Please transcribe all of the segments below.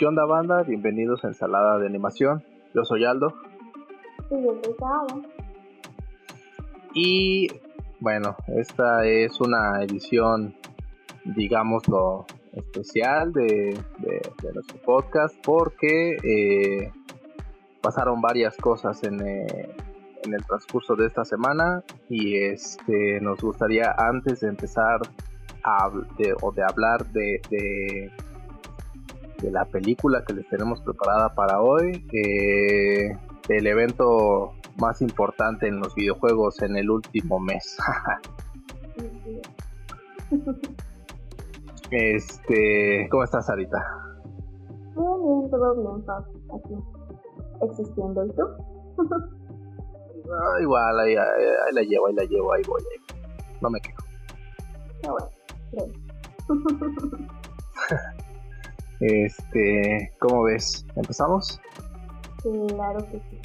¿Qué onda banda? Bienvenidos a Ensalada de Animación. Yo soy Aldo. Y yo soy Sara. Y bueno, esta es una edición, digámoslo, especial de, nuestro podcast porque eh, pasaron varias cosas en, eh, en el transcurso de esta semana y este nos gustaría antes de empezar a, de, o de hablar de, de, la película que les tenemos preparada para hoy, eh, el evento más importante en los videojuegos en el último mes. este, ¿cómo estás, Sarita? Bien, bien, todo bien, Aquí, existiendo. ¿Y tú? Ah, igual, ahí, la llevo, ahí la llevo, ahí voy. No me quejo. Ah, este, ¿cómo ves? ¿Empezamos? Claro que sí.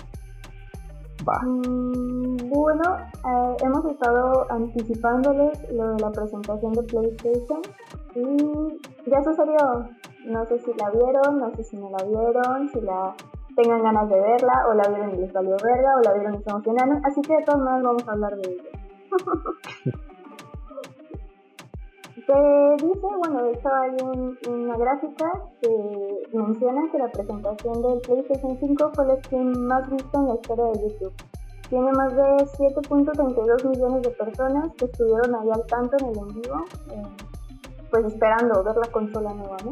Va. Mm, bueno, eh, hemos estado anticipándoles lo de la presentación de PlayStation y ya sucedió. No sé si la vieron, no sé si no la vieron, si la tengan ganas de verla, o la vieron y les valió verla, o la vieron y se emocionaron, así que de todas maneras vamos a hablar de ella. Se dice, bueno, de hecho hay una gráfica que menciona que la presentación del PlayStation 5 fue el stream más visto en la historia de YouTube. Tiene más de 7.32 millones de personas que estuvieron ahí al tanto en el en vivo, eh, pues esperando ver la consola nueva, ¿no?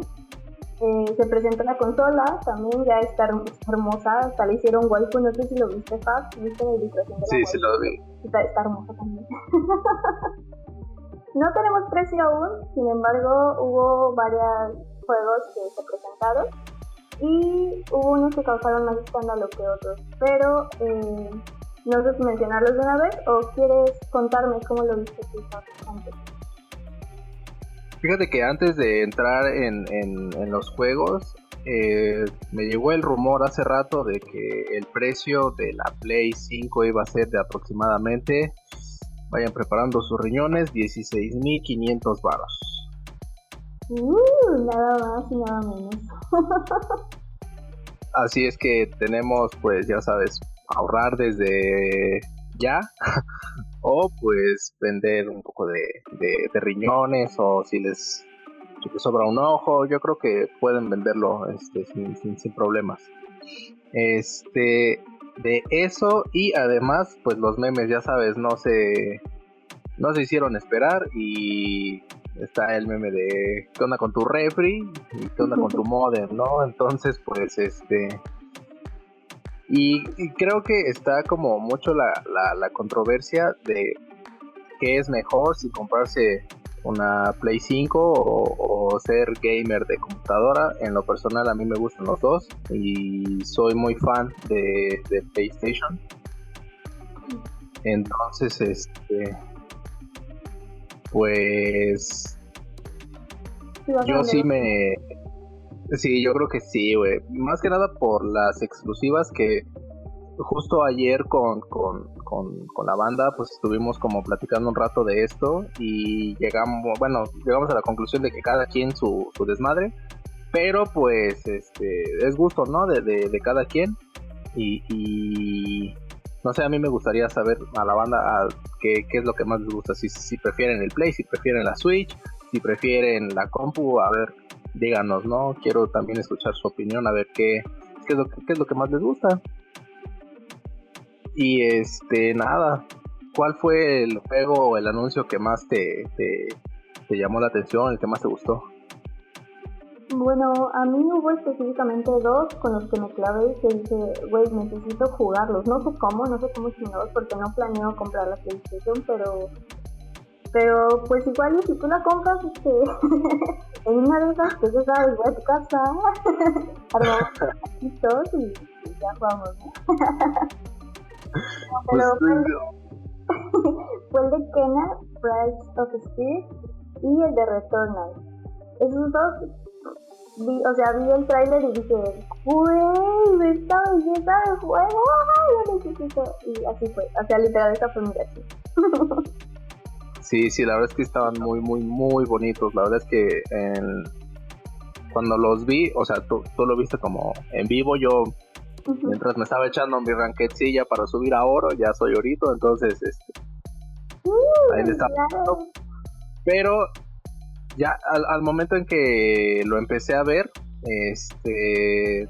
Eh, se presenta la consola, también ya está, hermosa, hasta le hicieron waifu, no sé si lo viste, Fab, ¿viste la ilustración de Sí, sí lo vi. Está, hermosa también. no tenemos precio aún, sin embargo hubo varios juegos que se presentaron y hubo unos que causaron más escándalo que otros, pero eh, no sé mencionarlos de una vez o quieres contarme cómo lo viste tú antes. Fíjate que antes de entrar en, los juegos, eh, me llegó el rumor hace rato de que el precio de la Play 5 iba a ser de aproximadamente, vayan preparando sus riñones, 16.500 baros. Uh, nada más y nada menos. Así es que tenemos, pues ya sabes, ahorrar desde ya o pues vender un poco de, riñones o si les, sobra un ojo, yo creo que pueden venderlo este, sin, sin, problemas. Este, de eso y además pues los memes ya sabes no se no se hicieron esperar y está el meme de qué onda con tu refri y qué onda con tu modem no entonces pues este y, creo que está como mucho la, la, controversia de qué es mejor si comprarse una Play 5 o, ser gamer de computadora. En lo personal a mí me gustan los dos y soy muy fan de, PlayStation. Entonces, este, pues, yo sí me, Sí, yo creo que sí, güey. Más que nada por las exclusivas que justo ayer con, con, con, la banda pues estuvimos como platicando un rato de esto y llegamos, bueno, llegamos a la conclusión de que cada quien su, desmadre, pero pues este es gusto, ¿no? De, cada quien y, no sé, a mí me gustaría saber a la banda qué, qué es lo que más les gusta, si, si prefieren el Play, si prefieren la Switch, si prefieren la compu, a ver díganos, ¿no? Quiero también escuchar su opinión, a ver qué, qué, es, lo, qué es lo que más les gusta. Y este, nada, ¿cuál fue el juego o el anuncio que más te, te, llamó la atención, el que más te gustó? Bueno, a mí hubo específicamente dos con los que me clavé y que dije, güey, necesito jugarlos. No sé cómo, no sé cómo chingados, porque no planeo comprar la PlayStation, pero pero pues igual si tú la compras este, en una de esas, pues ya sabes, voy tu casa, armamos y, y ya vamos, ¿no? Pero pues, fue, el de Kena, Price of Speed y el de Returnal. Esos dos, vi, o sea, vi el tráiler y dije, ¡Güey! ¡Esta belleza de juego! ¡Lo necesito! Y así fue, o sea, literal, esa fue mi reacción. Sí, sí, la verdad es que estaban muy, muy, muy bonitos. La verdad es que en, cuando los vi, o sea, tú, tú lo viste como en vivo, yo mientras me estaba echando mi ranquetilla para subir a oro, ya soy orito, entonces este, Uh, ahí le estaba Pero ya al, al momento en que lo empecé a ver, este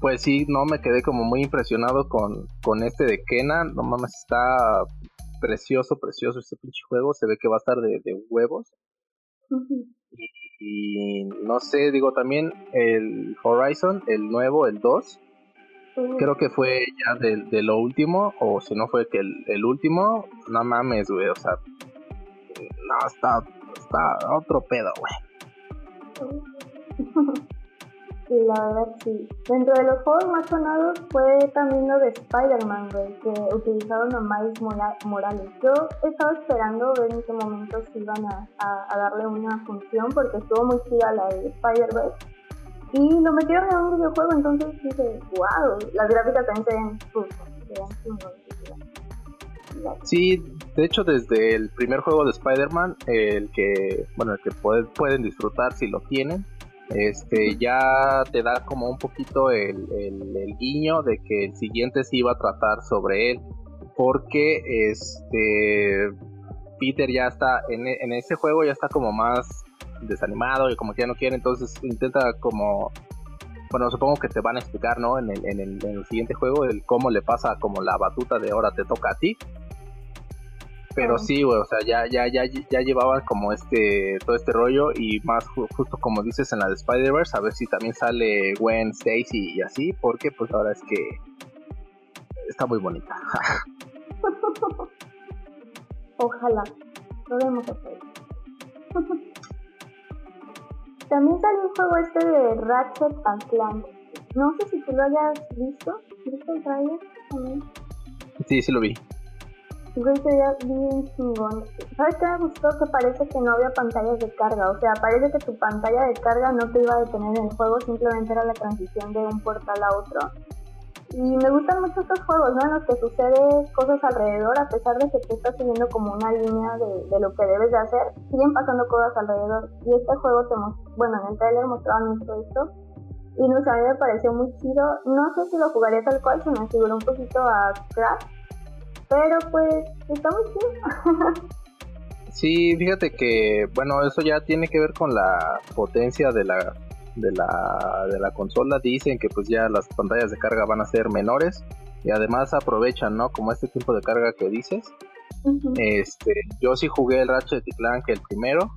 pues sí, no me quedé como muy impresionado con, con este de Kenan. No mames, está precioso, precioso este pinche juego. Se ve que va a estar de, de huevos. y, no sé, digo también el Horizon, el nuevo, el 2. Creo que fue ya de, de, lo último, o si no fue que el, último, no mames, güey, o sea, no, está, está otro pedo, güey. Sí, la verdad sí. Dentro de los juegos más sonados fue también lo de Spider-Man, güey, que utilizaron a Miles Morales. Yo estaba esperando ver en qué momento se iban a, a, darle una función, porque estuvo muy chida la de Spider-Verse. Y lo metieron en un videojuego, entonces dije, wow, las gráficas también se ven Sí, de hecho desde el primer juego de Spider-Man, el que, bueno, el que pueden disfrutar si lo tienen, este ya te da como un poquito el, el, guiño de que el siguiente se iba a tratar sobre él porque este Peter ya está en, en ese juego ya está como más desanimado y como que ya no quiere entonces intenta como bueno supongo que te van a explicar no en el, en el, en el siguiente juego el cómo le pasa como la batuta de ahora te toca a ti pero sí, güey, o sea, ya, ya, ya, ya llevaban como este, todo este rollo y más justo como dices en la de Spider-Verse, a ver si también sale Gwen Stacy y así, porque pues ahora es que está muy bonita. Ojalá, lo vemos. también salió un juego este de Ratchet and Clank. No sé si tú lo hayas visto. ¿Viste el trailer también? Sí, sí lo vi. Güey, sería bien chingón. ¿Sabes qué me gustó? Que parece que no había pantallas de carga. O sea, parece que tu pantalla de carga no te iba a detener en el juego, simplemente era la transición de un portal a otro. Y me gustan mucho estos juegos, ¿no? En los que sucede cosas alrededor, a pesar de que tú estás siguiendo como una línea de, de lo que debes de hacer, siguen pasando cosas alrededor. Y este juego te bueno, en el trailer mostraban mucho esto. Y no sé, a mí me pareció muy chido. No sé si lo jugaría tal cual, se me figuró un poquito a Crash pero pues está muy chido. sí, fíjate que, bueno, eso ya tiene que ver con la potencia de la, de la, de la consola. Dicen que pues ya las pantallas de carga van a ser menores y además aprovechan, ¿no? Como este tiempo de carga que dices. Este, yo sí jugué el Ratchet y Clank el primero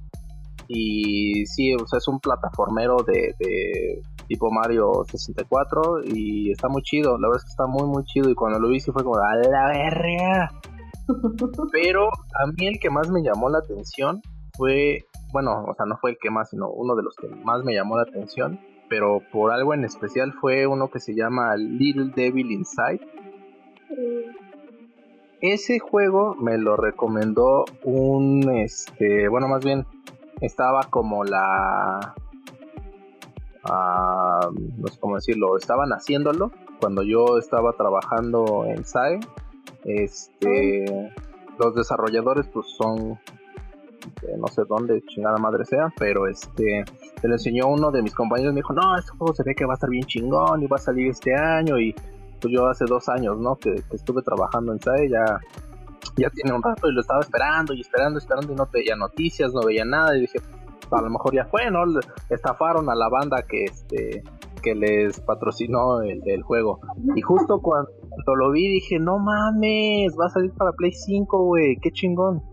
y sí, o sea, es un plataformero de, de tipo Mario 64 y está muy chido, la verdad es que está muy muy chido y cuando lo vi sí fue como a la verga. Pero a mí el que más me llamó la atención fue, bueno, o sea, no fue el que más, sino uno de los que más me llamó la atención, pero por algo en especial fue uno que se llama Little Devil Inside. Ese juego me lo recomendó un, este, bueno, más bien estaba como la no sé cómo decirlo, estaban haciéndolo cuando yo estaba trabajando en SAE. Este, los desarrolladores pues son no sé dónde chingada madre sea, pero este se lo enseñó uno de mis compañeros, me dijo, no, este juego se ve que va a estar bien chingón y va a salir este año y pues yo hace dos años, ¿no? Que, estuve trabajando en SAE, ya, ya tiene un rato y lo estaba esperando y esperando, esperando y no veía noticias, no veía nada y dije, a lo mejor ya fue, ¿no? Estafaron a la banda que este que les patrocinó el, juego. Y justo cuando lo vi dije, no mames, va a salir para Play 5, güey, qué chingón.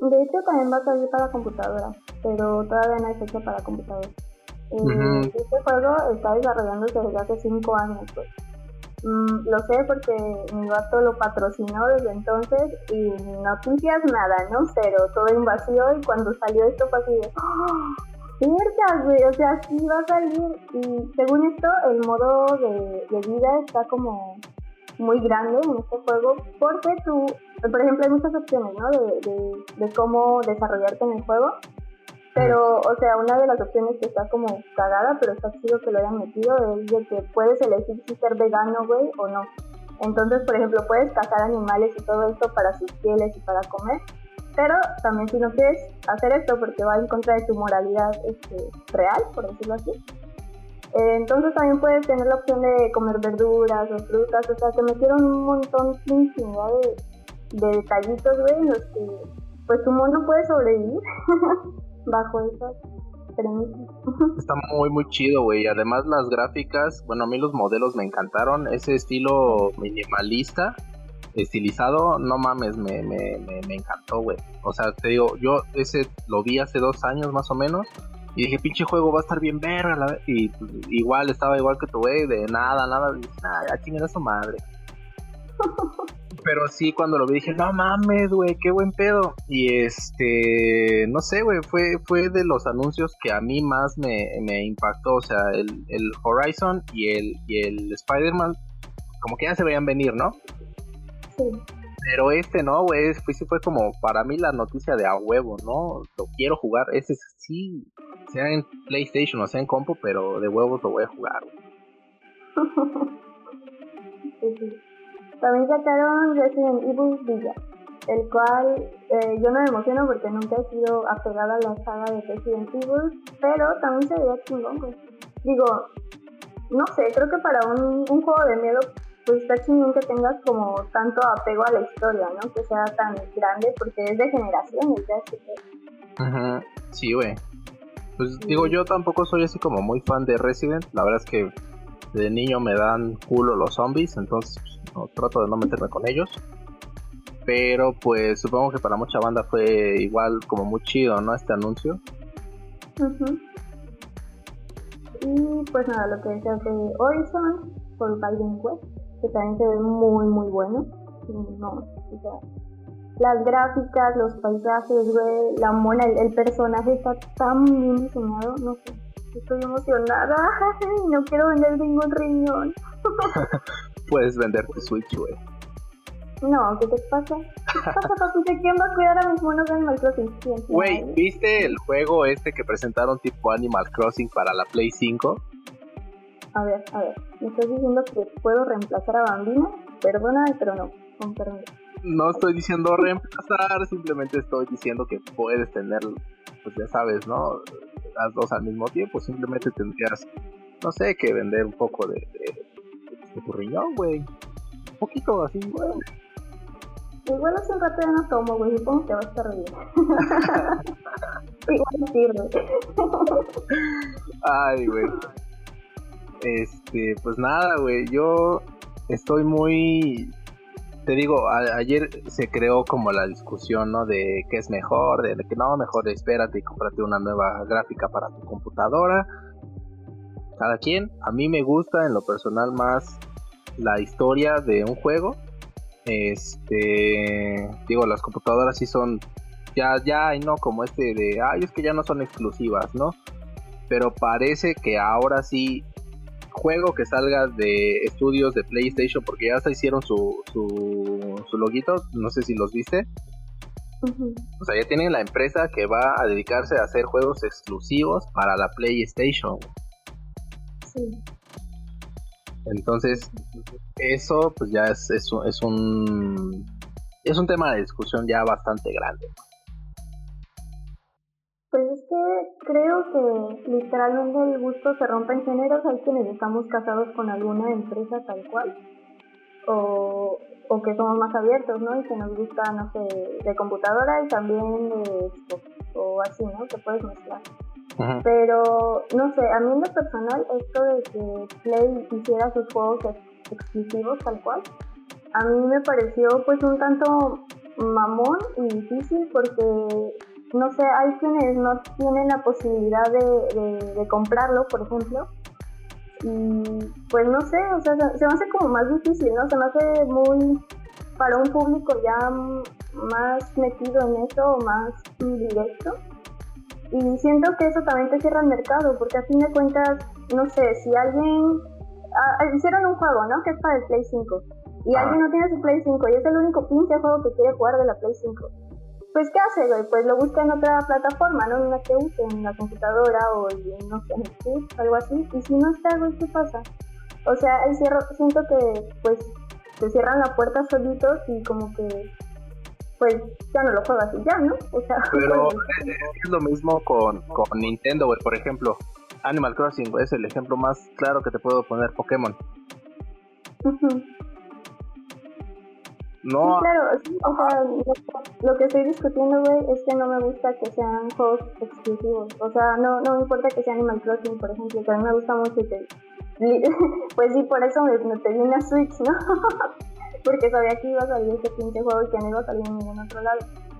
De hecho también va a salir para computadora, pero todavía no hay fecha para computadora. Eh, este juego está desarrollándose desde hace 5 años, pues. Mm, lo sé porque mi gato lo patrocinó desde entonces y noticias nada, ¿no? Cero, todo en vacío y cuando salió esto fue así de ¡Oh! güey! O sea, sí va a salir y según esto el modo de, vida está como muy grande en este juego porque tú, por ejemplo, hay muchas opciones, ¿no? de, cómo desarrollarte en el juego pero, o sea, una de las opciones que está como cagada, pero está chido que lo hayan metido, es de que puedes elegir si ser vegano, güey, o no. Entonces, por ejemplo, puedes cazar animales y todo esto para sus pieles y para comer, Pero también si no quieres hacer esto porque va en contra de tu moralidad este, real, por decirlo así, eh, entonces también puedes tener la opción de comer verduras o frutas, o sea, te metieron un montón, infinidad de, de detallitos, güey, en los que pues tu mundo puede sobrevivir bajo esas premisas. Está muy, muy chido, güey. Además las gráficas, bueno, a mí los modelos me encantaron, ese estilo minimalista estilizado, no mames, me, me, me, me encantó, güey. O sea, te digo, yo ese lo vi hace dos años más o menos y dije, pinche juego va a estar bien verga. La y pues, igual estaba igual que tu güey, de nada, nada. Y nada, ya chingada su madre. Pero sí, cuando lo vi dije, no mames, güey, qué buen pedo. Y este, no sé, güey, fue, fue de los anuncios que a mí más me, me impactó. O sea, el, el Horizon y el, y el Spider-Man, como que ya se veían venir, ¿no? Sí. Pero este no, güey, fue, fue como para mí la noticia de a huevo, ¿no? Lo quiero jugar, ese sí, sea en PlayStation o sea en compu, pero de huevos lo voy a jugar. También sacaron Resident Evil Villa, el cual eh, yo no me emociono porque nunca he sido apegada a la saga de Resident Evil, pero también se veía chingón, pues. Digo, no sé, creo que para un, un juego de miedo pues está chingón que tengas como tanto apego a la historia, ¿no? Que sea tan grande porque es de generaciones, ya Ajá, sí, güey. Pues digo, yo tampoco soy así como muy fan de Resident. La verdad es que de niño me dan culo los zombies, entonces no, trato de no meterme con ellos. Pero pues supongo que para mucha banda fue igual como muy chido, ¿no? Este anuncio. Y pues nada, lo que decía de Horizon por Biden West, que también se ve muy muy bueno. No, o sea, las gráficas, los paisajes, güey, la mona, el, personaje está tan bien diseñado, no sé. Estoy emocionada, no quiero vender ningún riñón. Puedes vender tu Switch, güey. No, ¿qué te pasa? ¿Qué pasa, papi? ¿Quién va a cuidar a mis monos de Animal Crossing? Güey, ¿viste el juego este que presentaron tipo Animal Crossing para la Play 5? A ver, a ver, ¿me estás diciendo que puedo reemplazar a Bambino? Perdóname, pero no, con perdón no estoy diciendo reemplazar, simplemente estoy diciendo que puedes tener, pues ya sabes, ¿no? Las dos al mismo tiempo, simplemente tendrías, no sé, que vender un poco de, de, tu riñón, güey. Un poquito así, güey. Igual hace un rato ya no tomo, güey, supongo que va a estar bien. Igual sirve. Ay, güey. Este, pues nada, güey, yo estoy muy te digo, ayer se creó como la discusión, ¿no? De qué es mejor, de, que no, mejor espérate y cómprate una nueva gráfica para tu computadora. Cada quien, a mí me gusta en lo personal más la historia de un juego. Este, digo, las computadoras sí son, ya, ya hay, ¿no? Como este de, ay, es que ya no son exclusivas, ¿no? Pero parece que ahora sí juego que salga de estudios de PlayStation, porque ya se hicieron su, su, su loguito, no sé si los viste. O sea, ya tienen la empresa que va a dedicarse a hacer juegos exclusivos para la PlayStation. Sí. Entonces, eso pues ya es, es, es un es un tema de discusión ya bastante grande. Que literalmente el gusto se rompe en géneros. Hay quienes estamos casados con alguna empresa tal cual. O, o que somos más abiertos, ¿no? Y que nos gusta, no sé, de computadora y también de o así, ¿no? Que puedes mezclar. Pero, no sé, a mí en lo personal, esto de que Play hiciera sus juegos exclusivos tal cual, a mí me pareció pues un tanto mamón y difícil porque no sé, hay quienes no tienen la posibilidad de, de, comprarlo, por ejemplo, y pues no sé, o sea, se, me hace como más difícil, ¿no? Se me hace muy para un público ya más metido en eso, más directo. Y siento que eso también te cierra el mercado, porque a fin de cuentas, no sé, si alguien... Ah, hicieron un juego, ¿no? Que es para el Play 5. Y alguien no tiene su Play 5 y es el único pinche juego que quiere jugar de la Play 5 pues ¿qué hace, güey? Pues lo busca en otra plataforma, ¿no? En una que use, en la computadora o en, no sé, en algo así. Y si no está, güey, ¿qué pasa? O sea, el cierro, siento que, pues, se cierran la puerta solitos y como que pues ya no lo juegas y ya, ¿no? O sea, Pero es lo mismo con, con Nintendo, güey. Por ejemplo, Animal Crossing es el ejemplo más claro que te puedo poner Pokémon. No. claro, o sea, lo, que estoy discutiendo, güey, es que no me gusta que sean juegos exclusivos. O sea, no, no me importa que sea Animal Crossing, por ejemplo, que a mí me gusta mucho que... pues sí, por eso me, me pedí una Switch, ¿no? Porque sabía que iba a salir ese pinche juego y que no iba a salir en ningún otro lado.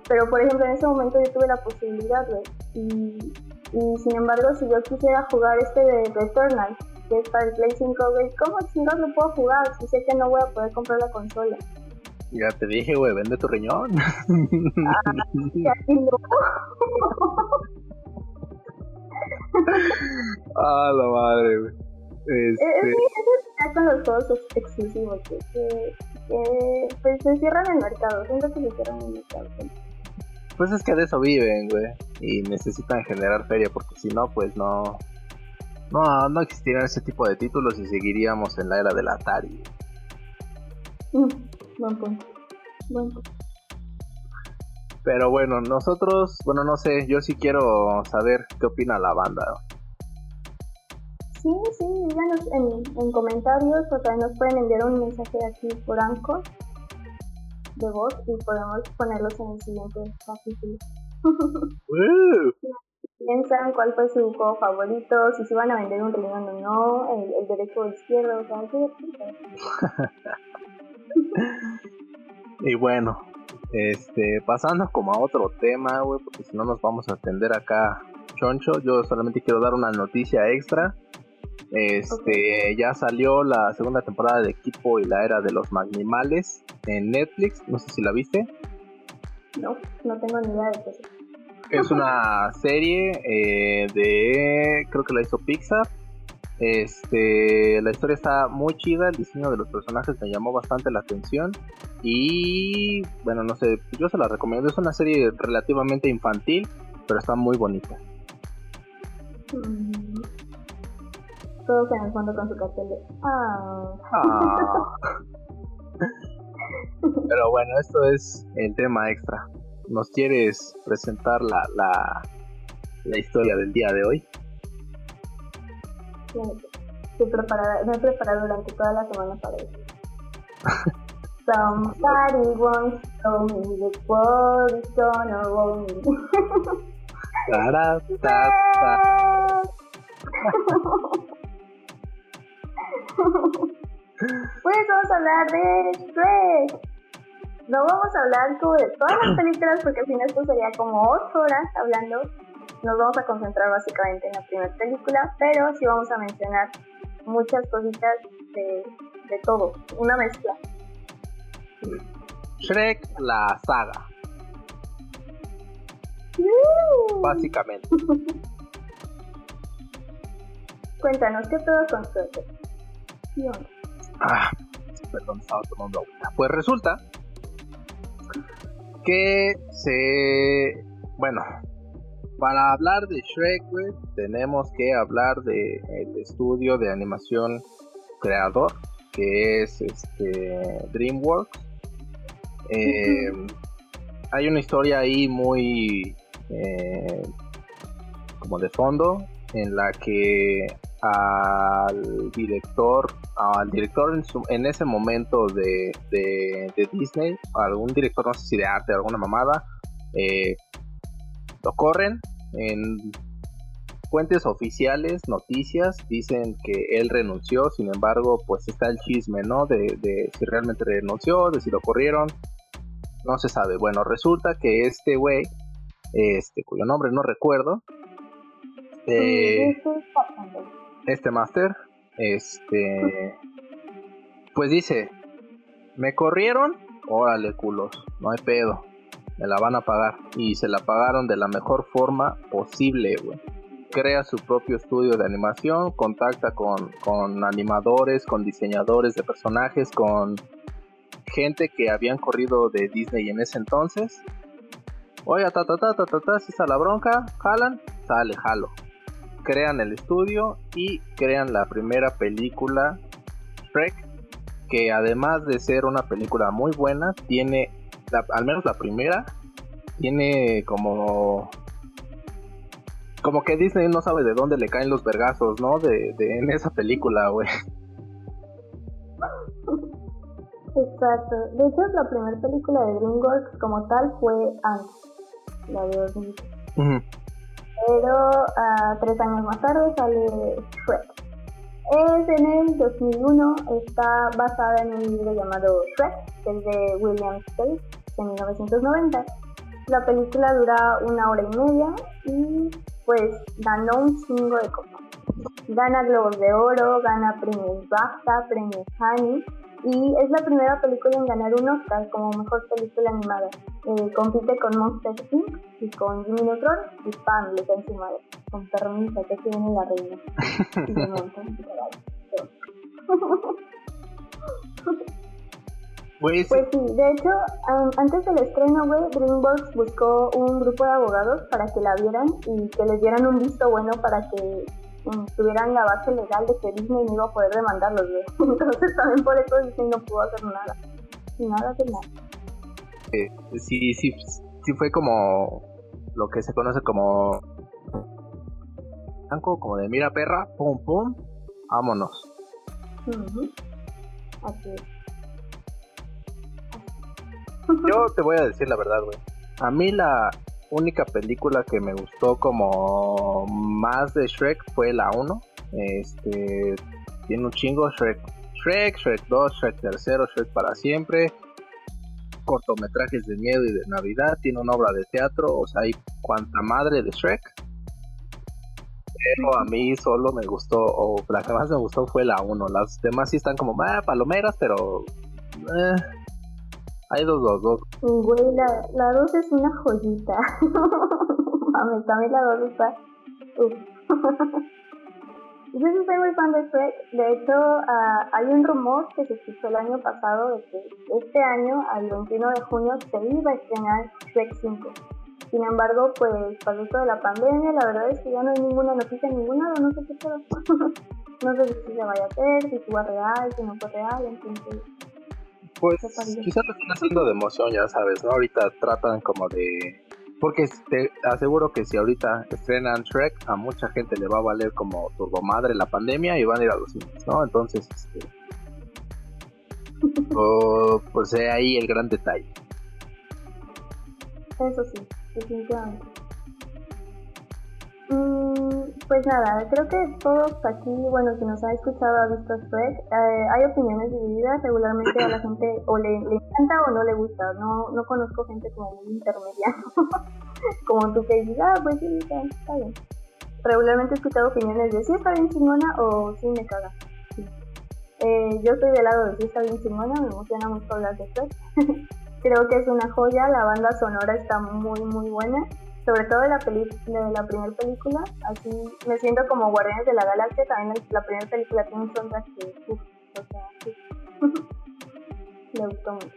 Pero, por ejemplo, en ese momento yo tuve la posibilidad, güey. Y, y sin embargo, si yo quisiera jugar este de Returnal, que es para el Play 5, güey, ¿cómo chingados lo puedo jugar si sé que no voy a poder comprar la consola? Ya te dije, güey, vende tu riñón. Ah, ah, la madre, güey. Este... Es, es, con los juegos exclusivos, que, que, pues se cierran el mercado. Que se cierran el mercado. Pues es que de eso viven, güey. Y necesitan generar feria, porque si no, pues no. No, no existirían ese tipo de títulos y seguiríamos en la era del Atari. Mm. Buen Pero bueno, nosotros, bueno, no sé, yo sí quiero saber qué opina la banda. Sí, sí, díganos en, en comentarios o también nos pueden enviar un mensaje aquí por Anchor de voz y podemos ponerlos en el siguiente capítulo. Piensan cuál fue su juego favorito, si se van a vender un riñón o no, el, el derecho o izquierdo, o sea, ¿qué Y bueno, este, pasando como a otro tema, güey, porque si no nos vamos a atender acá choncho, yo solamente quiero dar una noticia extra. Este, ya salió la segunda temporada de Equipo y la era de los Magnimales en Netflix, no sé si la viste. No, no tengo ni idea de qué es. Es una serie eh, de, creo que la hizo Pixar, este, la historia está muy chida, el diseño de los personajes me llamó bastante la atención y bueno, no sé, yo se la recomiendo, es una serie relativamente infantil, pero está muy bonita. Mm. Todos en el fondo con su cartel ah. ah. pero bueno, esto es el tema extra. ¿Nos quieres presentar la, la, la historia del día de hoy? Estoy preparada, me he preparado durante toda la semana para eso. Somebody wants to me the world is gonna roll pues vamos a hablar de Shrek. No vamos a hablar sobre todas las películas porque al final esto sería como 8 horas hablando nos vamos a concentrar básicamente en la primera película, pero sí vamos a mencionar muchas cositas de, de todo, una mezcla. Shrek, la saga. Básicamente. Cuéntanos, ¿qué todo con Shrek? Ah, perdón, estaba tomando agua. Pues resulta que se... Bueno, para hablar de Shrek, tenemos que hablar de el estudio de animación creador, que es este DreamWorks. Eh, hay una historia ahí muy eh, como de fondo en la que al director al director en, ese momento de, de, Disney algún director no sé si de arte alguna mamada eh, lo corren en fuentes oficiales, noticias, dicen que él renunció, sin embargo, pues está el chisme, ¿no? De, si realmente renunció, de si lo corrieron, no se sabe. Bueno, resulta que este güey, este, cuyo nombre no recuerdo, eh, este máster, este, pues dice, me corrieron, órale culos, no hay pedo me la van a pagar. Y se la pagaron de la mejor forma posible, güey. Crea su propio estudio de animación, contacta con, con animadores, con diseñadores de personajes, con gente que habían corrido de Disney en ese entonces. Oye, ta ta ta ta ta, ta si está la bronca, jalan, sale, jalo. Crean el estudio y crean la primera película, Shrek, que además de ser una película muy buena, tiene al menos la primera, tiene como como que Disney no sabe de dónde le caen los vergazos, ¿no? De, de en esa película, güey. Exacto. De hecho, la primera película de DreamWorks como tal fue antes, la de 2000. Pero uh, tres años más tarde sale Shrek. Es en el 2001, está basada en un libro llamado Shrek, que es de William Space, de 1990. La película dura una hora y media y pues ganó un chingo de cosas. Gana Globos de Oro, gana premios BAFTA, premios Annie y es la primera película en ganar un Oscar como mejor película animada. Eh, compite con Monster Inc. y con Jimmy Neutron y ¡pam! le cae su madre. Con permiso, que tiene la reina. Y se Pues, pues sí, de hecho, antes del estreno, güey, DreamWorks buscó un grupo de abogados para que la vieran y que les dieran un visto bueno para que um, tuvieran la base legal de que Disney no iba a poder demandarlos, güey. Entonces también por eso Disney no pudo hacer nada. Nada de nada. Eh, sí, sí, sí fue como lo que se conoce como como de mira perra, pum pum, vámonos. Así es. Yo te voy a decir la verdad, güey. A mí la única película que me gustó como más de Shrek fue la 1. Este tiene un chingo Shrek, Shrek, Shrek 2, Shrek 3, Shrek para siempre. Cortometrajes de miedo y de Navidad, tiene una obra de teatro, o sea, hay cuanta madre de Shrek. Pero a mí solo me gustó, o la que más me gustó fue la 1. Las demás sí están como, ah, palomeras, pero eh, hay dos, dos, dos. Güey, la, la dos es una joyita. Mami, también la dos está. Yo sí soy muy fan de Shrek. De hecho, uh, hay un rumor que se escuchó el año pasado de que este año, al 21 de junio, se iba a estrenar Shrek 5. Sin embargo, pues pasó esto de la pandemia, la verdad es que ya no hay ninguna noticia en ningún lado, no sé qué pedo. no sé si se vaya a hacer, si fue real, si no fue real, entonces pues quizás lo están haciendo de emoción, ya sabes, ¿no? Ahorita tratan como de... Porque te aseguro que si ahorita estrenan Shrek, a mucha gente le va a valer como turbo madre la pandemia y van a ir a los cines, ¿no? Entonces, este... pues ahí el gran detalle. Eso sí, definitivamente. Pues nada, creo que todos aquí, bueno, si nos ha escuchado, ha visto Shrek, eh, hay opiniones divididas, regularmente a la gente o le, encanta o no le gusta, no, no conozco gente como muy intermedia, como tú que dices, ah, pues sí, está, bien. Regularmente he escuchado opiniones de sí está bien chingona o sí me caga. Eh, yo estoy del lado de sí está bien chingona, me emociona mucho hablar de Shrek. creo que es una joya, la banda sonora está muy, muy buena sobre todo de la, peli de la primera película, así me siento como Guardianes de la Galaxia, también la primera película tiene un soundtrack que, uff, o sea, me gustó mucho.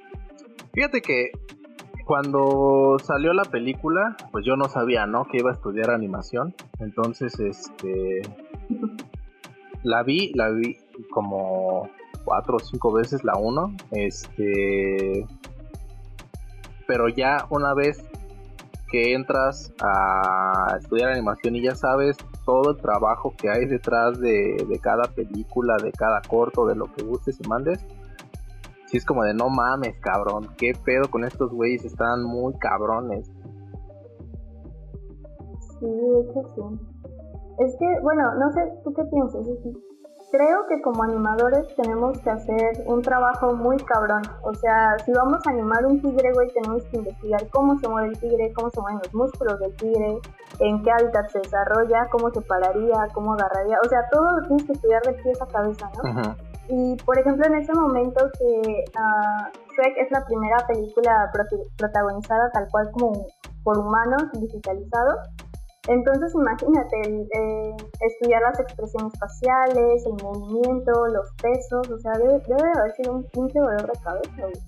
Fíjate que cuando salió la película, pues yo no sabía, ¿no? Que iba a estudiar animación, entonces, este, la vi, la vi como cuatro o cinco veces la uno, este, pero ya una vez que entras a estudiar animación y ya sabes todo el trabajo que hay detrás de, cada película, de cada corto, de lo que gustes y mandes. Si es como de no mames, cabrón, qué pedo con estos güeyes, están muy cabrones. Sí, de hecho sí. Es que, bueno, no sé, ¿tú qué piensas? Creo que como animadores tenemos que hacer un trabajo muy cabrón. O sea, si vamos a animar un tigre, güey, tenemos que investigar cómo se mueve el tigre, cómo se mueven los músculos del tigre, en qué hábitat se desarrolla, cómo se pararía, cómo agarraría. O sea, todo lo tienes que estudiar de pies a cabeza, ¿no? Y por ejemplo, en ese momento que uh, Shrek es la primera película protagonizada tal cual como por humanos digitalizados, entonces imagínate, eh, estudiar las expresiones faciales, el movimiento, los pesos, o sea, debe, haber sido un pinche dolor de cabeza.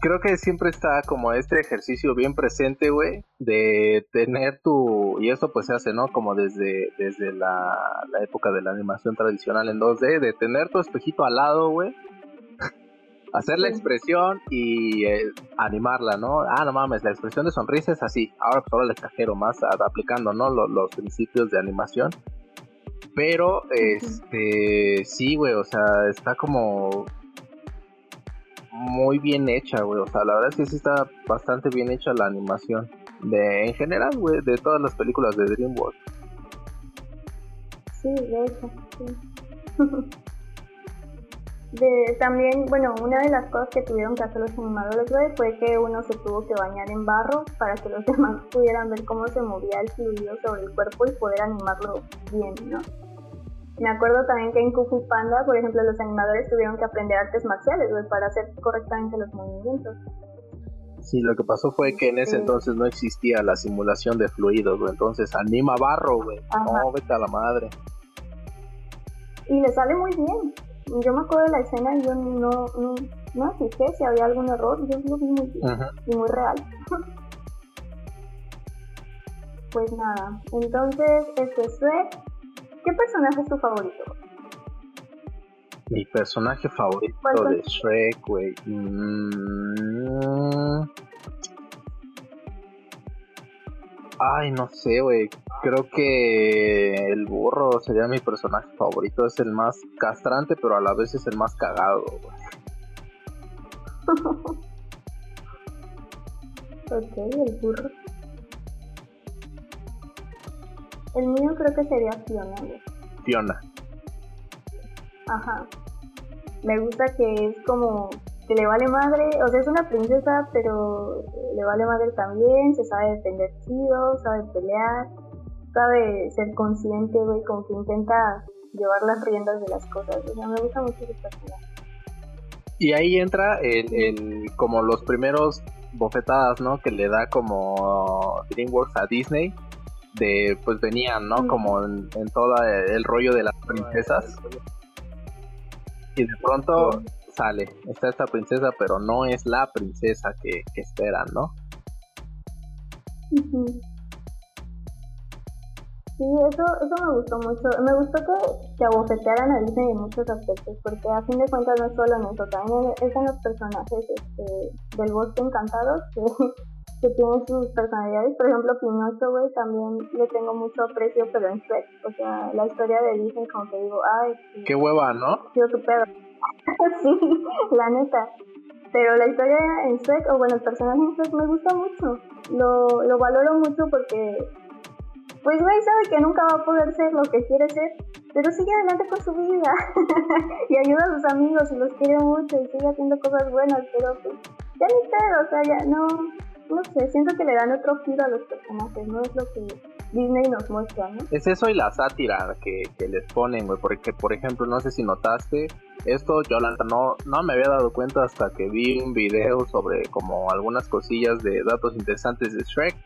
Creo que siempre está como este ejercicio bien presente, güey, de tener tu, y eso pues se hace, ¿no? Como desde, desde la, la época de la animación tradicional en 2D, de tener tu espejito al lado, güey, hacer la expresión y eh, animarla, ¿no? Ah, no mames, la expresión de sonrisa es así. Ahora pues ahora le exagero más aplicando, ¿no? Los, los, principios de animación. Pero, este, sí, güey, o sea, está como muy bien hecha, güey. O sea, la verdad es que sí está bastante bien hecha la animación. De, en general, güey, de todas las películas de DreamWorks. Sí, de hecho, sí. de, también, bueno, una de las cosas que tuvieron que hacer los animadores, fue que uno se tuvo que bañar en barro para que los demás pudieran ver cómo se movía el fluido sobre el cuerpo y poder animarlo bien, ¿no? Me acuerdo también que en Kung Fu Panda, por ejemplo, los animadores tuvieron que aprender artes marciales para hacer correctamente los movimientos. Sí, lo que pasó fue que en ese entonces no existía la simulación de fluidos, güey. Entonces anima barro, güey. No, vete a la madre. Y le sale muy bien. Yo me acuerdo de la escena y yo no, no, no fijé si había algún error. Yo lo vi muy bien y muy real. pues nada, entonces este fue ¿Qué personaje es tu favorito? Mi personaje favorito de Shrek, güey. Mm. Ay, no sé, güey. Creo que el burro sería mi personaje favorito. Es el más castrante, pero a la vez es el más cagado, güey. ok, el burro. El mío creo que sería Fiona. Fiona. Ajá. Me gusta que es como que le vale madre, o sea, es una princesa, pero le vale madre también, se sabe defender chido, sabe pelear, sabe ser consciente, güey, como que intenta llevar las riendas de las cosas. O sea, me gusta mucho ese personaje. Y ahí entra el, el, como los primeros bofetadas, ¿no? Que le da como DreamWorks a Disney de pues venían, ¿no? Como en, todo el rollo de las princesas. Y de pronto sale, está esta princesa, pero no es la princesa que, esperan, ¿no? Sí, eso, eso me gustó mucho. Me gustó que, que abofetearan a Disney en muchos aspectos, porque a fin de cuentas no es solo en eso, también es en los personajes este, del bosque encantado, que que tienen sus personalidades. Por ejemplo, Pinocho, güey, también le tengo mucho aprecio, pero en Shrek. O sea, la historia de Disney, como que digo, ay. Qué hueva, ¿no? Pedo. Sí, la neta. Pero la historia en Shrek, o bueno, el personaje en Shrek me gusta mucho. Lo, lo valoro mucho porque, pues, güey, sabe que nunca va a poder ser lo que quiere ser, pero sigue adelante con su vida. y ayuda a sus amigos y los quiere mucho y sigue haciendo cosas buenas, pero pues, ya ni pedo, o sea, ya no no sé, siento que le dan otro giro a los personajes, no es lo que Disney nos muestra, ¿no? Es eso y la sátira que, les ponen, güey, porque por ejemplo, no sé si notaste, esto yo no, no me había dado cuenta hasta que vi un video sobre como algunas cosillas de datos interesantes de Shrek,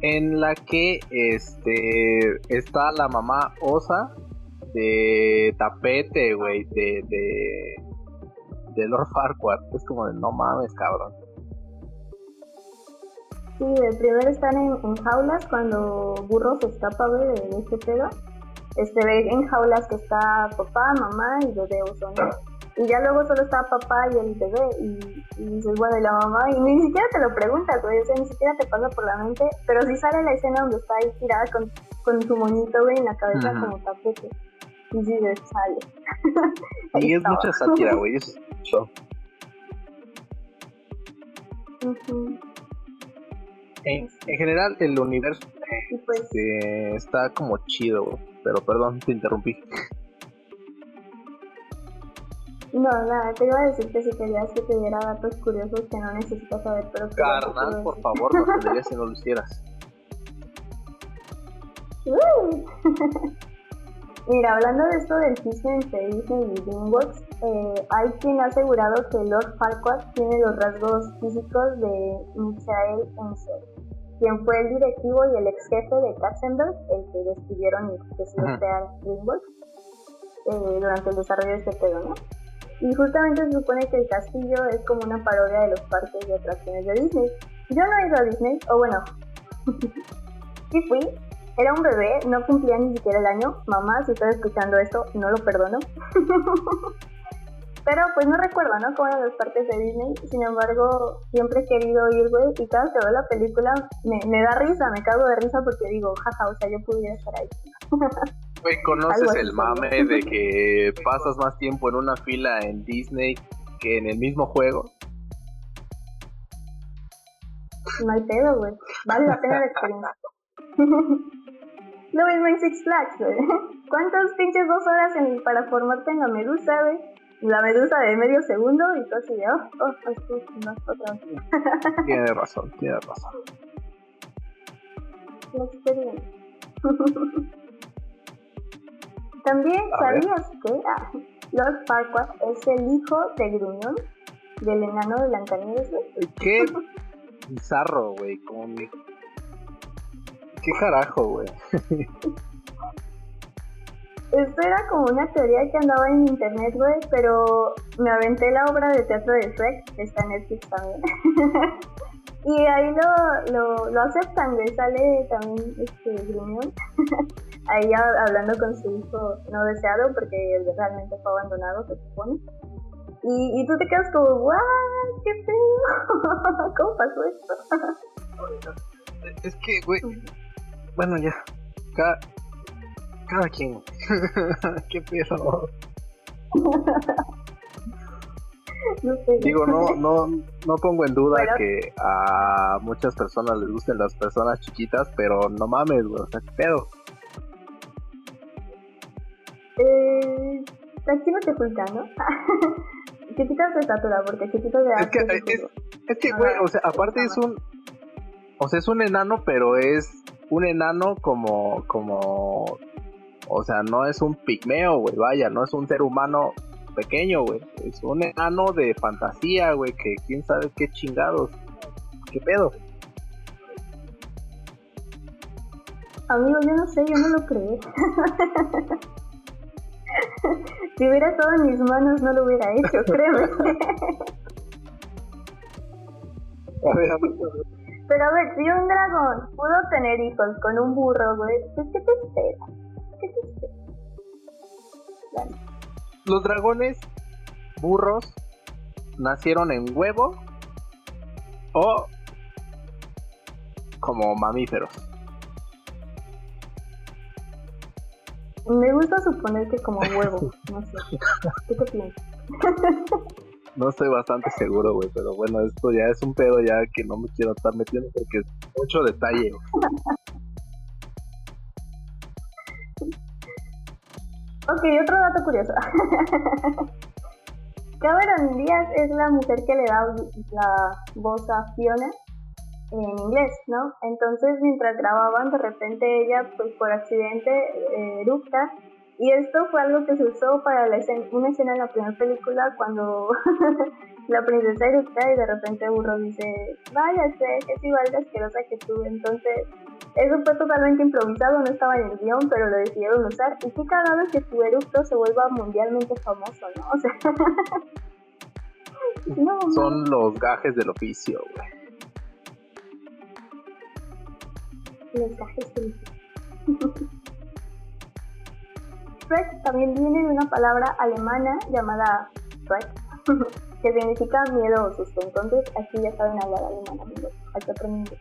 en la que este está la mamá osa de tapete, güey, de, de, de Lord Farquaad, es como de no mames, cabrón. Sí, primero están en, jaulas cuando Burro se escapa, güey, de este pedo. Este, ve en jaulas que está papá, mamá y bebé oso, Y ya luego solo está papá y el bebé y, y dices, bueno, y la mamá, y ni siquiera te lo preguntas, güey, o sea, ni siquiera te pasa por la mente, pero sí sale la escena donde está ahí tirada con, con su moñito, güey, en la cabeza como tapete. Y sí, sale. y es mucha sátira, güey, es show. En, general, el universo pues. este, está como chido, pero perdón, te interrumpí. No, nada, te iba a decir que si querías que te diera datos curiosos que no necesitas saber, pero... Carnal, por favor, no te si no lo hicieras. Mira, hablando de esto del chisme entre Disney y DreamWorks, eh, hay quien ha asegurado que Lord Farquaad tiene los rasgos físicos de Michael Ensel, quien fue el directivo y el ex jefe de Katzenberg, el que despidieron y decidió crear DreamWorks eh, durante el desarrollo de este pedo, ¿no? Y justamente se supone que el castillo es como una parodia de los parques de atracciones de Disney. Yo no he ido a Disney, o bueno, sí fui, era un bebé, no cumplía ni siquiera el año. Mamá, si estás escuchando esto, no lo perdono. Pero pues no recuerdo, ¿no? Cómo eran las partes de Disney. Sin embargo, siempre he querido ir, güey. Y cada que veo la película me, me da risa, me cago de risa porque digo, jaja, o sea, yo pudiera estar ahí. Güey, ¿conoces el mame de que pasas más tiempo en una fila en Disney que en el mismo juego? No hay pedo, güey. Vale la pena la experiencia. Lo mismo en Six Flags, güey. ¿Cuántas pinches dos horas en, para formarte en la medusa, güey? La medusa de medio segundo y todo así de, oh, oh, pues no, vez. Tiene razón, tiene razón. La experiencia. También sabías que ah, Lord Farquaad es el hijo de Gruñón, del enano de Blancanieves, ¿Qué? Bizarro, güey, como mi... ¿Qué carajo, güey? Esto era como una teoría que andaba en internet, güey, pero me aventé la obra de teatro de Shrek, que está en Netflix también. y ahí lo, lo, lo, aceptan, güey, sale también este Gruñón. ahí hablando con su hijo no deseado, porque él realmente fue abandonado, se supone. Y, y tú te quedas como, ¡guau! ¡Qué feo! ¿Cómo pasó esto? es que, güey, bueno, ya. Cada, cada quien. Qué peso. No sé. Digo, no, no, no pongo en duda que a muchas personas les gusten las personas chiquitas, pero no mames, güey, o sea, qué pedo. Eh, no te oculta, ¿no? chiquitas de estatura, porque chiquitos de Es que, es, es que, güey, o sea, aparte es un. O sea, es un enano, pero es un enano como, como, o sea, no es un pigmeo, güey, vaya, no es un ser humano pequeño, güey, es un enano de fantasía, güey, que quién sabe qué chingados, qué pedo. Amigo, yo no sé, yo no lo creo. si hubiera estado en mis manos no lo hubiera hecho, créeme. a ver, a ver, a ver. Pero a ver, si un dragón pudo tener hijos con un burro, güey, ¿qué te espera? Los dragones burros nacieron en huevo o como mamíferos. Me gusta suponer que como huevo, no sé. ¿Qué te piensas? No estoy bastante seguro, güey, pero bueno, esto ya es un pedo ya que no me quiero estar metiendo porque es mucho detalle, ok, otro dato curioso. Cameron Díaz es la mujer que le da la voz a Fiona en inglés, ¿no? Entonces, mientras grababan, de repente ella, pues por accidente, eh, eructa y esto fue algo que se usó para la escena, una escena en la primera película cuando la princesa eructa y de repente Burro dice, que es igual de asquerosa que tú. Entonces, eso fue totalmente improvisado, no estaba en el guion, pero lo decidieron usar. Y qué cagado que tu eructo se vuelva mundialmente famoso, ¿no? O sea... Son los gajes del oficio, güey. Los gajes del oficio. Shrek también viene de una palabra alemana llamada Shrek, que significa miedo o susto. Entonces, aquí ya saben hablar alemán, amigos.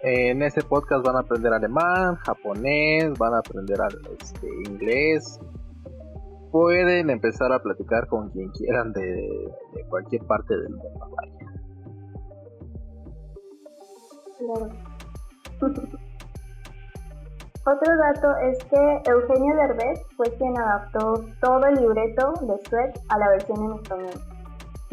En este podcast van a aprender alemán, japonés, van a aprender este, inglés. Pueden empezar a platicar con quien quieran de, de cualquier parte del mundo. Claro. Otro dato es que Eugenio Derbez fue quien adaptó todo el libreto de Shrek a la versión en español.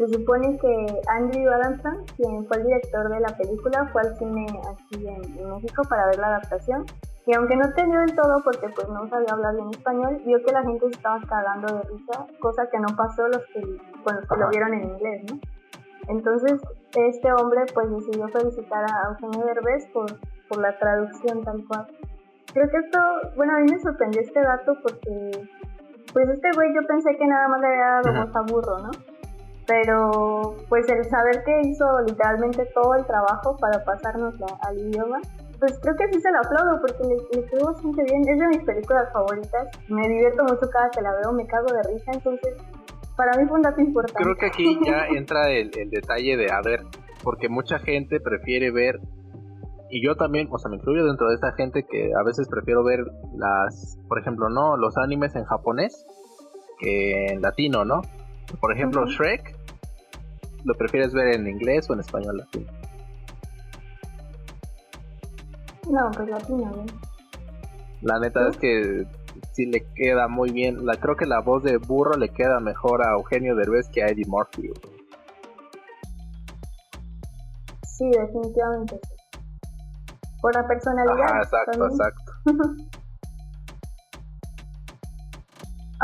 Se supone que Andrew Adamson, quien fue el director de la película, fue al cine aquí en, México para ver la adaptación y aunque no entendió del todo porque pues no sabía hablar bien español, vio que la gente se estaba cagando de risa, cosa que no pasó los que, con los que lo vieron en inglés, ¿no? Entonces este hombre pues decidió felicitar a Eugenio Derbez por, por la traducción tal cual. Creo que esto, bueno, a mí me sorprendió este dato porque, pues este güey yo pensé que nada más le había dado voz a burro, ¿no? Pero, pues el saber que hizo literalmente todo el trabajo para pasarnos al idioma, pues creo que sí se lo aplaudo porque le, le quedó bastante bien. Es de mis películas favoritas. Me divierto mucho cada que la veo, me cago de risa. Entonces, para mí fue un dato importante. Creo que aquí ya entra el, el detalle de, a ver, porque mucha gente prefiere ver y yo también, o sea, me incluyo dentro de esta gente que a veces prefiero ver las, por ejemplo, no, los animes en japonés que en latino, ¿no? Por ejemplo, Shrek, ¿lo prefieres ver en inglés o en español latino? No, pues latino, ¿no? La neta es que sí le queda muy bien. La, creo que la voz de burro le queda mejor a Eugenio Derbez que a Eddie Murphy. Sí, definitivamente por la personalidad. exacto, exacto.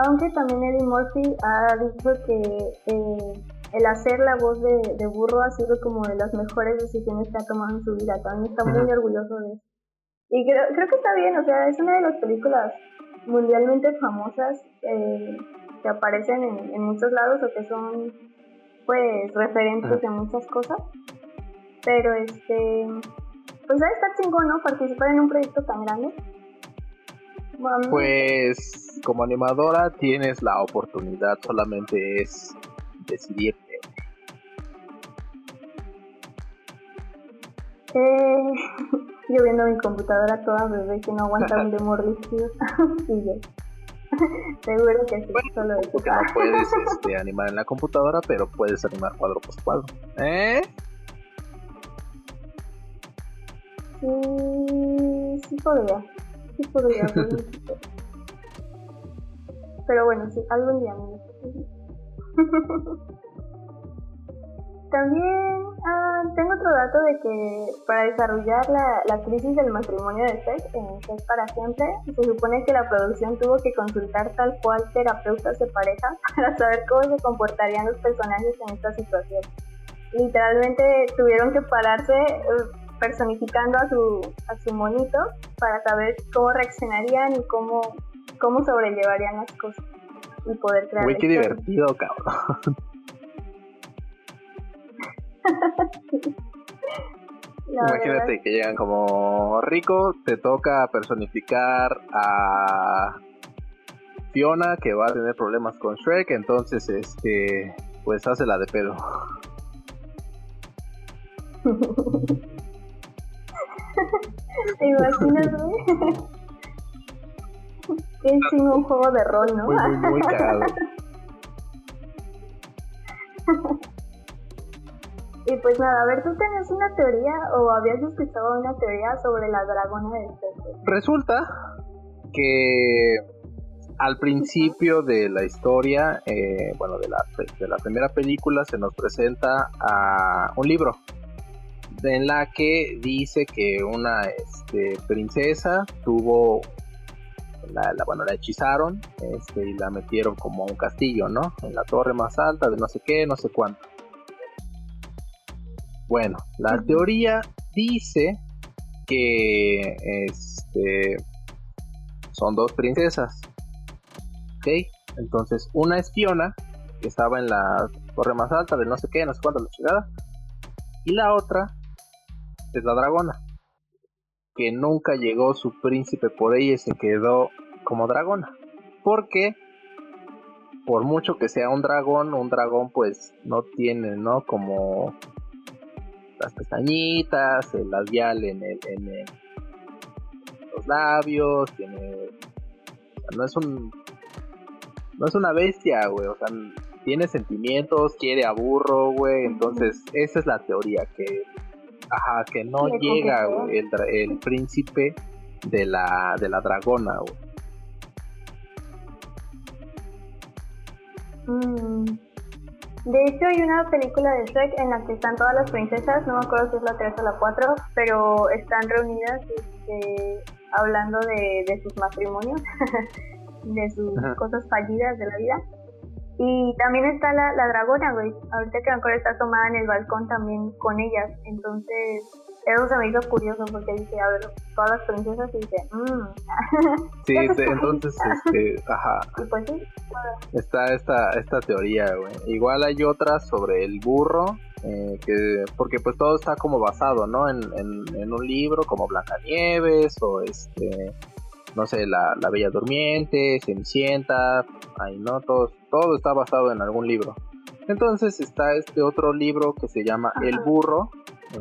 Aunque también Eddie Murphy ha dicho que eh, el hacer la voz de, burro ha sido como de las mejores decisiones que ha tomado en su vida. También está muy orgulloso de eso. Y creo, creo que está bien, o sea, es una de las películas mundialmente famosas eh, que aparecen en, muchos lados o que son pues referentes de muchas cosas. Pero este pues debe estar chingón, ¿no? Participar en un proyecto tan grande. Pues como animadora tienes la oportunidad, solamente es decidirte. Eh, yo viendo mi computadora toda bebé que no aguanta un demorricio. sí, Seguro que sí, solo de Porque no puedes este, animar en la computadora, pero puedes animar cuadro por cuadro. ¿Eh? Sí, sí podría. Sí podría. Pero bueno, sí, algún día me También ah, tengo otro dato de que para desarrollar la, crisis del matrimonio de Seth en Seth para siempre, se supone que la producción tuvo que consultar tal cual terapeutas de pareja para saber cómo se comportarían los personajes en esta situación. Literalmente tuvieron que pararse personificando a su, a su monito para saber cómo reaccionarían y cómo, cómo sobrellevarían las cosas y poder crear. Uy, qué divertido, cabrón. Imagínate que llegan como rico, te toca personificar a Fiona que va a tener problemas con Shrek, entonces este pues hace la de pedo. ¿Te imaginas, güey? Es un juego de rol, ¿no? Muy, muy, muy cagado. y pues nada, a ver, ¿tú tenías una teoría o habías escuchado una teoría sobre la dragona de Pepe? Resulta que al principio de la historia, eh, bueno, de la, de la primera película, se nos presenta a un libro en la que dice que una este, princesa tuvo la, bueno la hechizaron este, y la metieron como a un castillo no en la torre más alta de no sé qué no sé cuánto. Bueno la teoría dice que este son dos princesas ok entonces una es Fiona que estaba en la torre más alta de no sé qué no sé cuánto la llegada y la otra es la dragona. Que nunca llegó su príncipe por ella y se quedó como dragona. Porque por mucho que sea un dragón, un dragón pues no tiene, ¿no? Como las pestañitas, el labial en, el, en, los labios, tiene... no es un... No es una bestia, güey, o sea, tiene sentimientos, quiere a burro, güey, entonces esa es la teoría, que Ajá, que no llega el, el, príncipe de la, de la dragona, mm. De hecho, hay una película de Shrek en la que están todas las princesas, no me acuerdo si es la 3 o la 4, pero están reunidas este, hablando de, de sus matrimonios, de sus cosas fallidas de la vida. Y también está la, la dragona, güey. Ahorita que me está tomada en el balcón también con ellas. Entonces, eso se me hizo curioso porque dice, a ver, todas las princesas y dice, mmm. Sí, entonces, este, ajá. Y pues sí. Está esta, esta teoría, güey. Igual hay otras sobre el burro, eh, que, porque pues todo está como basado, ¿no? En, en, en un libro como Blancanieves o este no sé, la, la Bella Durmiente, Cenicienta, ahí no, todo, todo está basado en algún libro. Entonces está este otro libro que se llama El Burro.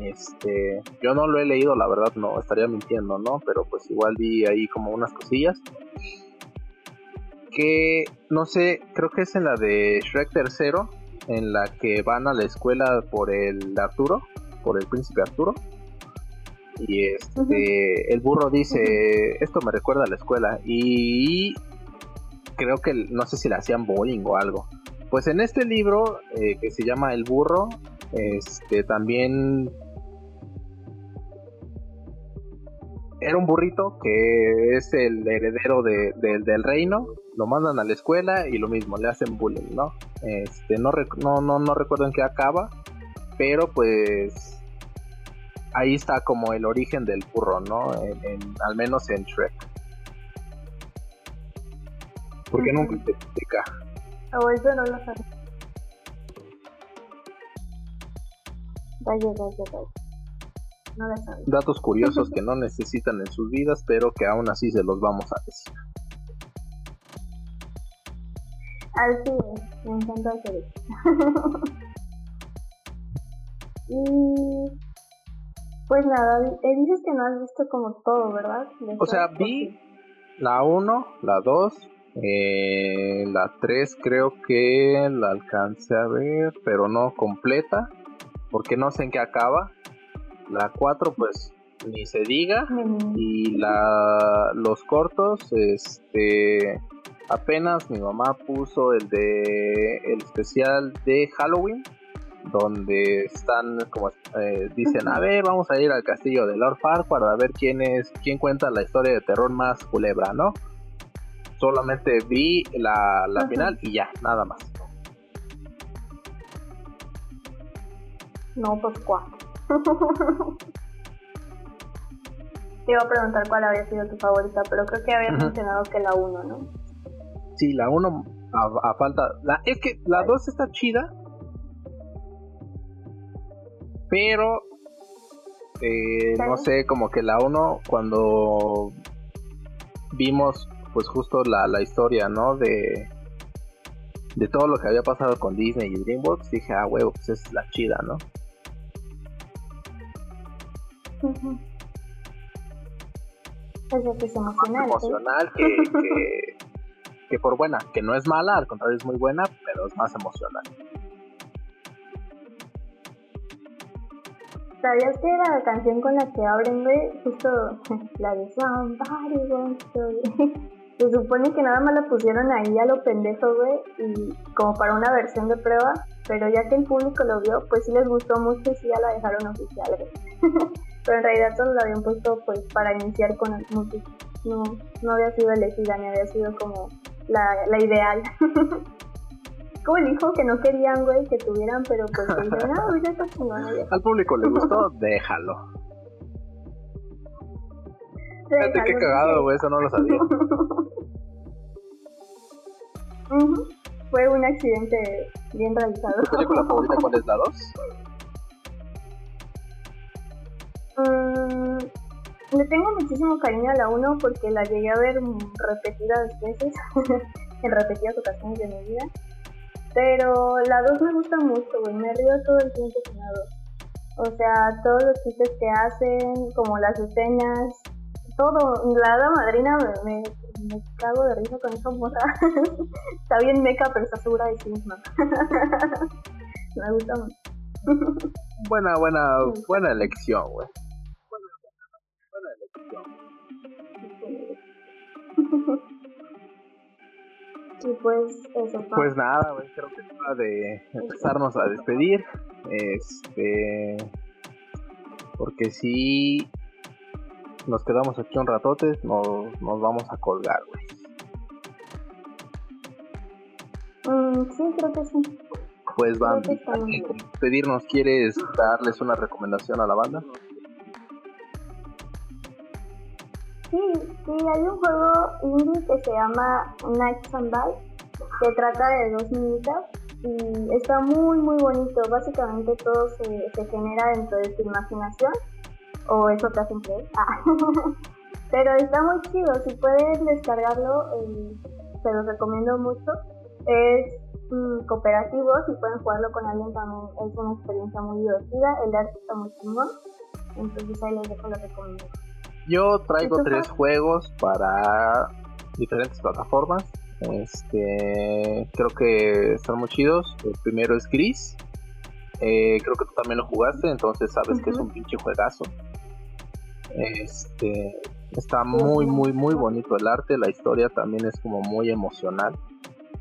Este, yo no lo he leído, la verdad no estaría mintiendo, ¿no? Pero pues igual vi ahí como unas cosillas. Que no sé, creo que es en la de Shrek tercero, en la que van a la escuela por el Arturo, por el príncipe Arturo. Y este, el burro dice, esto me recuerda a la escuela. Y creo que no sé si le hacían bullying o algo. Pues en este libro eh, que se llama El burro, este también era un burrito que es el heredero del reino. Lo mandan a la escuela y lo mismo, le hacen bullying, ¿no? Este, no, no, no, no recuerdo en qué acaba, pero pues ahí está como el origen del burro, ¿no? al menos en Shrek. Porque nunca se explica. Eso no lo sabe. Vaya, vaya, vaya. No lo sabe. Datos curiosos que no necesitan en sus vidas, pero que aún así se los vamos a decir. Así es, me encanta hacer eso. y pues nada, eh, dices que no has visto como todo, ¿verdad? o sea, vi la 1, la 2, eh, la 3 creo que la alcancé a ver, pero no completa, porque no sé en qué acaba. La 4 pues ni se diga. Y la los cortos, este apenas mi mamá puso el de el especial de Halloween donde están como eh, dicen a ver vamos a ir al castillo de Lord Farquaad a ver quién es quién cuenta la historia de terror más culebra no solamente vi la, la final y ya nada más. No pues cuál te iba a preguntar cuál había sido tu favorita pero creo que había mencionado que la 1 no sí la 1 a, falta la es que la 2 está chida pero eh, no sé, como que la 1 cuando vimos pues justo la, la historia, ¿no? De, de todo lo que había pasado con Disney y DreamWorks, dije, ah, huevo, pues es la chida, ¿no? Pues es emocional. Emocional que, que, que por buena, que no es mala, al contrario es muy buena, pero es más emocional. ¿Sabías que la canción con la que abren, güey? Justo la de Somebody Wants Se supone que nada más la pusieron ahí a lo pendejo, güey, y como para una versión de prueba, pero ya que el público lo vio, pues sí les gustó mucho y sí ya la dejaron oficial, güey. pero en realidad solo la habían puesto pues para iniciar con el música. No, no había sido elegida ni había sido como la, la ideal. Como el hijo que no querían, güey, que tuvieran, pero pues que dijeron, ah, ya está chingón. Al público le gustó, déjalo. Fíjate qué cagado, güey, eso no lo sabía. Fue un accidente bien realizado. ¿Tu película favorita cuál es la 2? Mm, le tengo muchísimo cariño a la 1 porque la llegué a ver repetidas veces, en repetidas ocasiones de mi vida. Pero la 2 me gusta mucho, güey. Me río todo el tiempo con la 2. O sea, todos los chistes que hacen, como las escenas, todo. La hada madrina me, me, cago de risa con esa moza. está bien meca, pero está segura de sí misma. me gusta mucho. buena, buena, buena elección, güey. Y pues eso. Pues nada, creo que es hora de empezarnos a despedir. Este. Porque si nos quedamos aquí un ratote, nos, nos vamos a colgar, güey. Mm, sí, creo que sí. Pues vamos. Pedirnos, ¿quieres darles una recomendación a la banda? Sí, sí, hay un juego indie que se llama Night and que trata de dos niñitas y está muy muy bonito. Básicamente todo se, se genera dentro de tu imaginación, o eso te hacen creer. Ah. Pero está muy chido, si pueden descargarlo, eh, se los recomiendo mucho. Es mm, cooperativo, si pueden jugarlo con alguien también es una experiencia muy divertida. El arte está muy chingón, entonces ahí les dejo la recomendación. Yo traigo tres juegos para diferentes plataformas. Este, creo que están muy chidos. El primero es Gris. Eh, creo que tú también lo jugaste, entonces sabes que es un pinche juegazo. Este, está muy, muy, muy bonito el arte. La historia también es como muy emocional.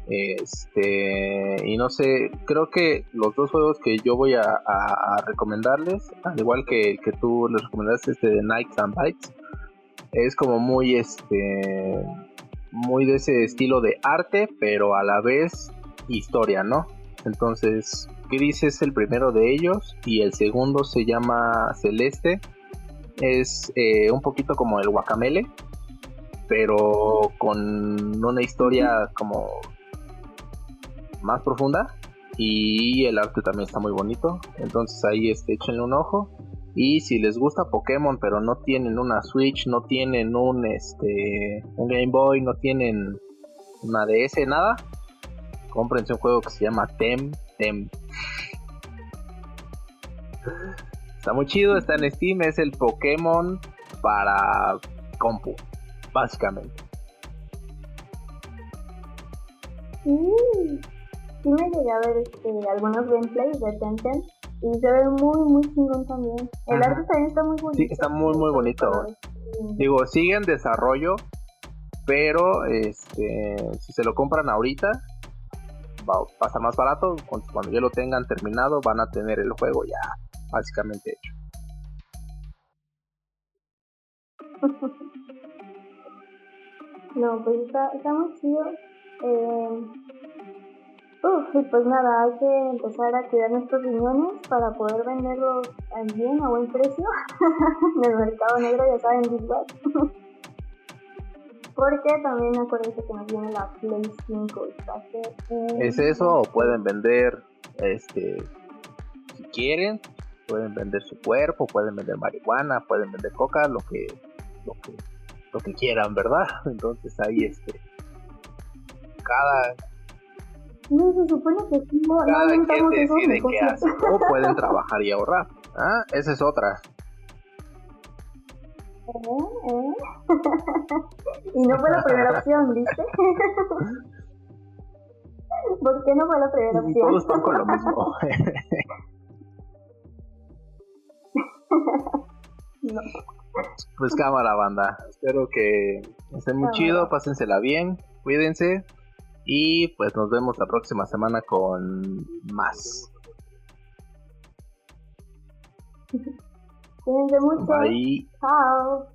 Este, y no sé, creo que los dos juegos que yo voy a, recomendarles, al igual que que tú les recomendaste, este de Nights and Bites, es como muy, este, muy de ese estilo de arte, pero a la vez historia, ¿no? Entonces, Gris es el primero de ellos y el segundo se llama Celeste. Es eh, un poquito como el Guacamele, pero con una historia como más profunda y el arte también está muy bonito. Entonces ahí este, échenle un ojo. Y si les gusta Pokémon, pero no tienen una Switch, no tienen un este un Game Boy, no tienen una DS, nada, cómprense un juego que se llama Tem Tem. Está muy chido, está en Steam, es el Pokémon para compu, básicamente. Mm sí me llegué a ver este, algunos gameplays de Tenten y se ve muy, muy chingón también. El arte también está muy bonito. Sí, está muy, muy bonito. Digo, sigue en desarrollo, pero este, si se lo compran ahorita, va a pasar más barato. Cuando ya lo tengan terminado, van a tener el juego ya básicamente hecho. no, pues está, está muy chido. Eh, Uf, y pues nada, hay que empezar a cuidar nuestros riñones para poder venderlos bien a buen precio en el mercado negro, ya saben, Big Porque también acuérdense que nos viene la Play 5. ¿Es eso o pueden vender, este, si quieren, pueden vender su cuerpo, pueden vender marihuana, pueden vender coca, lo que, lo que, lo que quieran, ¿verdad? Entonces ahí este, cada no, se supone que sí, no, Cada quien decide qué hace. O pueden trabajar y ahorrar. Ah, esa es otra. ¿Eh? ¿Eh? y no fue la primera opción, ¿viste? ¿Por qué no fue la primera opción? Todos están con lo mismo. no. Pues cámara, banda. Espero que estén muy chido, pásensela bien, cuídense y pues nos vemos la próxima semana con más. Cuídense mucho. Bye. Chao.